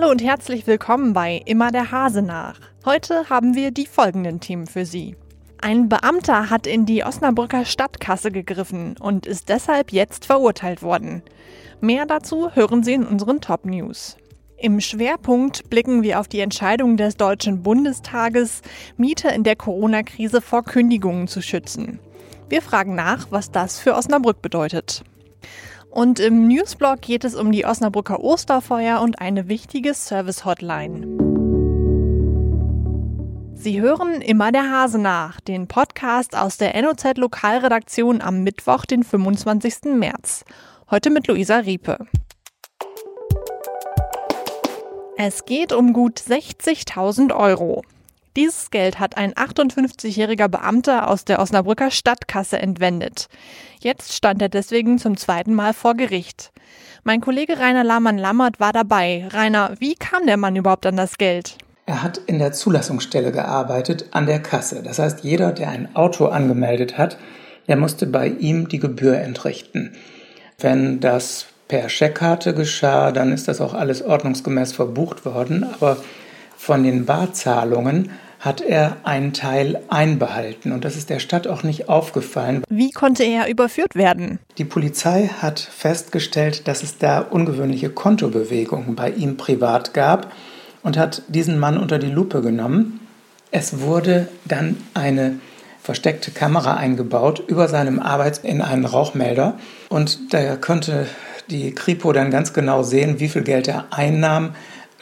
Hallo und herzlich willkommen bei Immer der Hase nach. Heute haben wir die folgenden Themen für Sie. Ein Beamter hat in die Osnabrücker Stadtkasse gegriffen und ist deshalb jetzt verurteilt worden. Mehr dazu hören Sie in unseren Top News. Im Schwerpunkt blicken wir auf die Entscheidung des Deutschen Bundestages, Mieter in der Corona-Krise vor Kündigungen zu schützen. Wir fragen nach, was das für Osnabrück bedeutet. Und im Newsblog geht es um die Osnabrücker Osterfeuer und eine wichtige Service-Hotline. Sie hören immer der Hase nach, den Podcast aus der NOZ Lokalredaktion am Mittwoch, den 25. März. Heute mit Luisa Riepe. Es geht um gut 60.000 Euro. Dieses Geld hat ein 58-jähriger Beamter aus der Osnabrücker Stadtkasse entwendet. Jetzt stand er deswegen zum zweiten Mal vor Gericht. Mein Kollege Rainer Lahmann-Lammert war dabei. Rainer, wie kam der Mann überhaupt an das Geld? Er hat in der Zulassungsstelle gearbeitet, an der Kasse. Das heißt, jeder, der ein Auto angemeldet hat, der musste bei ihm die Gebühr entrichten. Wenn das per Scheckkarte geschah, dann ist das auch alles ordnungsgemäß verbucht worden. Aber von den Barzahlungen hat er einen Teil einbehalten und das ist der Stadt auch nicht aufgefallen. Wie konnte er überführt werden? Die Polizei hat festgestellt, dass es da ungewöhnliche Kontobewegungen bei ihm privat gab und hat diesen Mann unter die Lupe genommen. Es wurde dann eine versteckte Kamera eingebaut über seinem Arbeits in einen Rauchmelder und da konnte die Kripo dann ganz genau sehen, wie viel Geld er einnahm,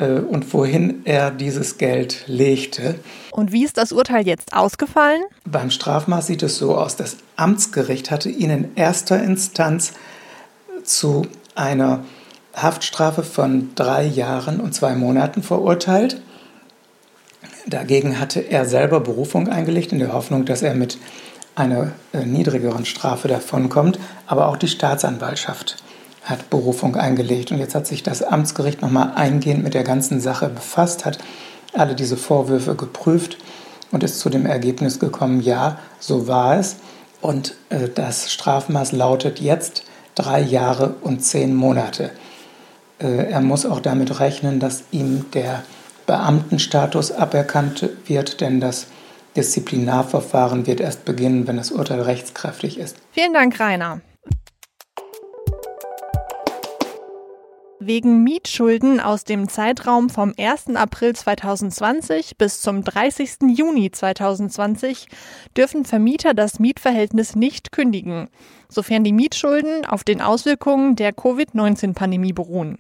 und wohin er dieses Geld legte. Und wie ist das Urteil jetzt ausgefallen? Beim Strafmaß sieht es so aus, das Amtsgericht hatte ihn in erster Instanz zu einer Haftstrafe von drei Jahren und zwei Monaten verurteilt. Dagegen hatte er selber Berufung eingelegt in der Hoffnung, dass er mit einer äh, niedrigeren Strafe davonkommt, aber auch die Staatsanwaltschaft hat Berufung eingelegt. Und jetzt hat sich das Amtsgericht nochmal eingehend mit der ganzen Sache befasst, hat alle diese Vorwürfe geprüft und ist zu dem Ergebnis gekommen, ja, so war es. Und äh, das Strafmaß lautet jetzt drei Jahre und zehn Monate. Äh, er muss auch damit rechnen, dass ihm der Beamtenstatus aberkannt wird, denn das Disziplinarverfahren wird erst beginnen, wenn das Urteil rechtskräftig ist. Vielen Dank, Rainer. Wegen Mietschulden aus dem Zeitraum vom 1. April 2020 bis zum 30. Juni 2020 dürfen Vermieter das Mietverhältnis nicht kündigen, sofern die Mietschulden auf den Auswirkungen der Covid-19-Pandemie beruhen.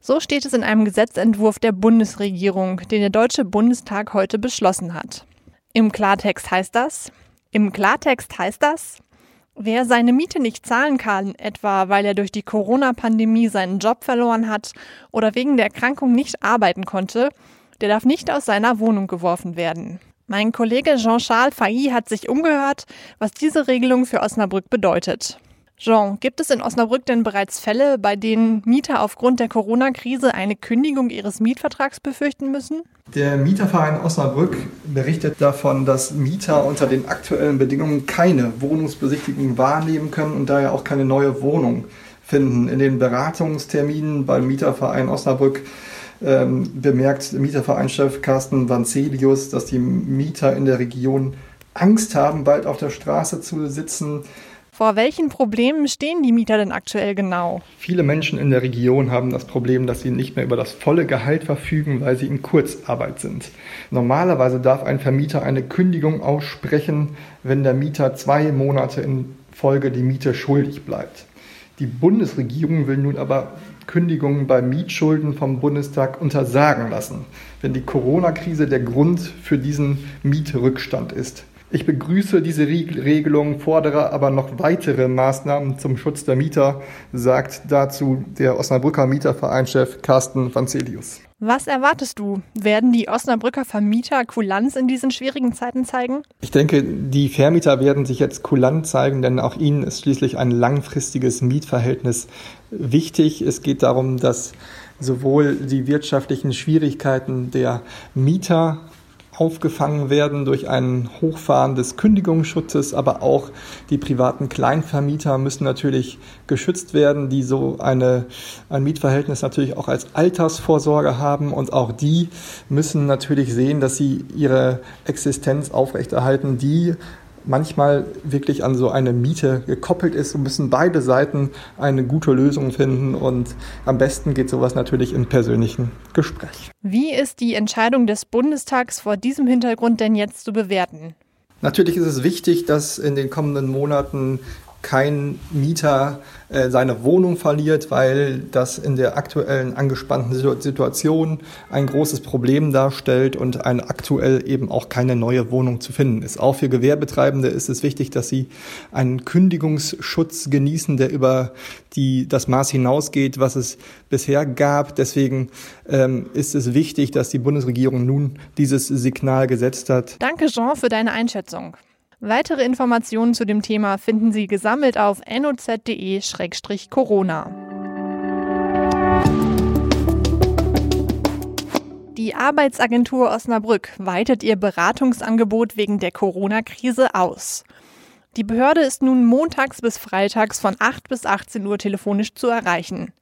So steht es in einem Gesetzentwurf der Bundesregierung, den der Deutsche Bundestag heute beschlossen hat. Im Klartext heißt das, im Klartext heißt das, Wer seine Miete nicht zahlen kann, etwa weil er durch die Corona-Pandemie seinen Job verloren hat oder wegen der Erkrankung nicht arbeiten konnte, der darf nicht aus seiner Wohnung geworfen werden. Mein Kollege Jean-Charles Failly hat sich umgehört, was diese Regelung für Osnabrück bedeutet. Jean, gibt es in Osnabrück denn bereits Fälle, bei denen Mieter aufgrund der Corona-Krise eine Kündigung ihres Mietvertrags befürchten müssen? Der Mieterverein Osnabrück berichtet davon, dass Mieter unter den aktuellen Bedingungen keine Wohnungsbesichtigung wahrnehmen können und daher auch keine neue Wohnung finden. In den Beratungsterminen beim Mieterverein Osnabrück ähm, bemerkt Mietervereinschef Carsten Vanzelius, dass die Mieter in der Region Angst haben, bald auf der Straße zu sitzen vor welchen Problemen stehen die Mieter denn aktuell genau? Viele Menschen in der Region haben das Problem, dass sie nicht mehr über das volle Gehalt verfügen, weil sie in Kurzarbeit sind. Normalerweise darf ein Vermieter eine Kündigung aussprechen, wenn der Mieter zwei Monate in Folge die Miete schuldig bleibt. Die Bundesregierung will nun aber Kündigungen bei Mietschulden vom Bundestag untersagen lassen, wenn die Corona-Krise der Grund für diesen Mietrückstand ist. Ich begrüße diese Regelung, fordere aber noch weitere Maßnahmen zum Schutz der Mieter, sagt dazu der Osnabrücker Mietervereinschef Carsten Vanzelius. Was erwartest du? Werden die Osnabrücker Vermieter Kulanz in diesen schwierigen Zeiten zeigen? Ich denke, die Vermieter werden sich jetzt kulant zeigen, denn auch ihnen ist schließlich ein langfristiges Mietverhältnis wichtig. Es geht darum, dass sowohl die wirtschaftlichen Schwierigkeiten der Mieter aufgefangen werden durch ein Hochfahren des Kündigungsschutzes, aber auch die privaten Kleinvermieter müssen natürlich geschützt werden, die so eine, ein Mietverhältnis natürlich auch als Altersvorsorge haben. Und auch die müssen natürlich sehen, dass sie ihre Existenz aufrechterhalten, die manchmal wirklich an so eine Miete gekoppelt ist und müssen beide Seiten eine gute Lösung finden und am besten geht sowas natürlich im persönlichen Gespräch. Wie ist die Entscheidung des Bundestags vor diesem Hintergrund denn jetzt zu bewerten? Natürlich ist es wichtig, dass in den kommenden Monaten kein Mieter äh, seine Wohnung verliert, weil das in der aktuellen angespannten Situation ein großes Problem darstellt und ein aktuell eben auch keine neue Wohnung zu finden ist. Auch für Gewerbetreibende ist es wichtig, dass sie einen Kündigungsschutz genießen, der über die, das Maß hinausgeht, was es bisher gab. Deswegen ähm, ist es wichtig, dass die Bundesregierung nun dieses Signal gesetzt hat. Danke, Jean, für deine Einschätzung. Weitere Informationen zu dem Thema finden Sie gesammelt auf noz.de-corona. Die Arbeitsagentur Osnabrück weitet ihr Beratungsangebot wegen der Corona-Krise aus. Die Behörde ist nun montags bis freitags von 8 bis 18 Uhr telefonisch zu erreichen.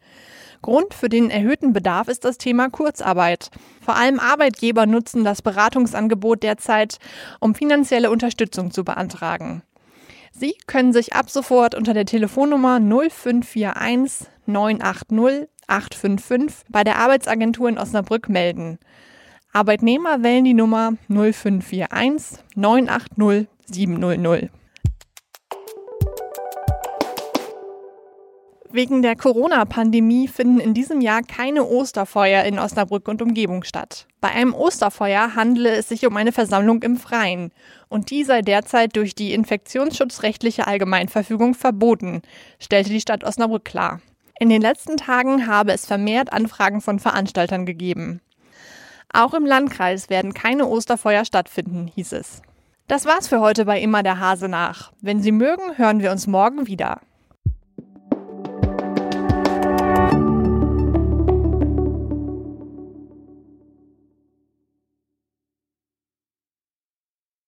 Grund für den erhöhten Bedarf ist das Thema Kurzarbeit. Vor allem Arbeitgeber nutzen das Beratungsangebot derzeit, um finanzielle Unterstützung zu beantragen. Sie können sich ab sofort unter der Telefonnummer 0541 980 855 bei der Arbeitsagentur in Osnabrück melden. Arbeitnehmer wählen die Nummer 0541 980 700. Wegen der Corona-Pandemie finden in diesem Jahr keine Osterfeuer in Osnabrück und Umgebung statt. Bei einem Osterfeuer handele es sich um eine Versammlung im Freien und die sei derzeit durch die infektionsschutzrechtliche Allgemeinverfügung verboten, stellte die Stadt Osnabrück klar. In den letzten Tagen habe es vermehrt Anfragen von Veranstaltern gegeben. Auch im Landkreis werden keine Osterfeuer stattfinden, hieß es. Das war's für heute bei Immer der Hase nach. Wenn Sie mögen, hören wir uns morgen wieder.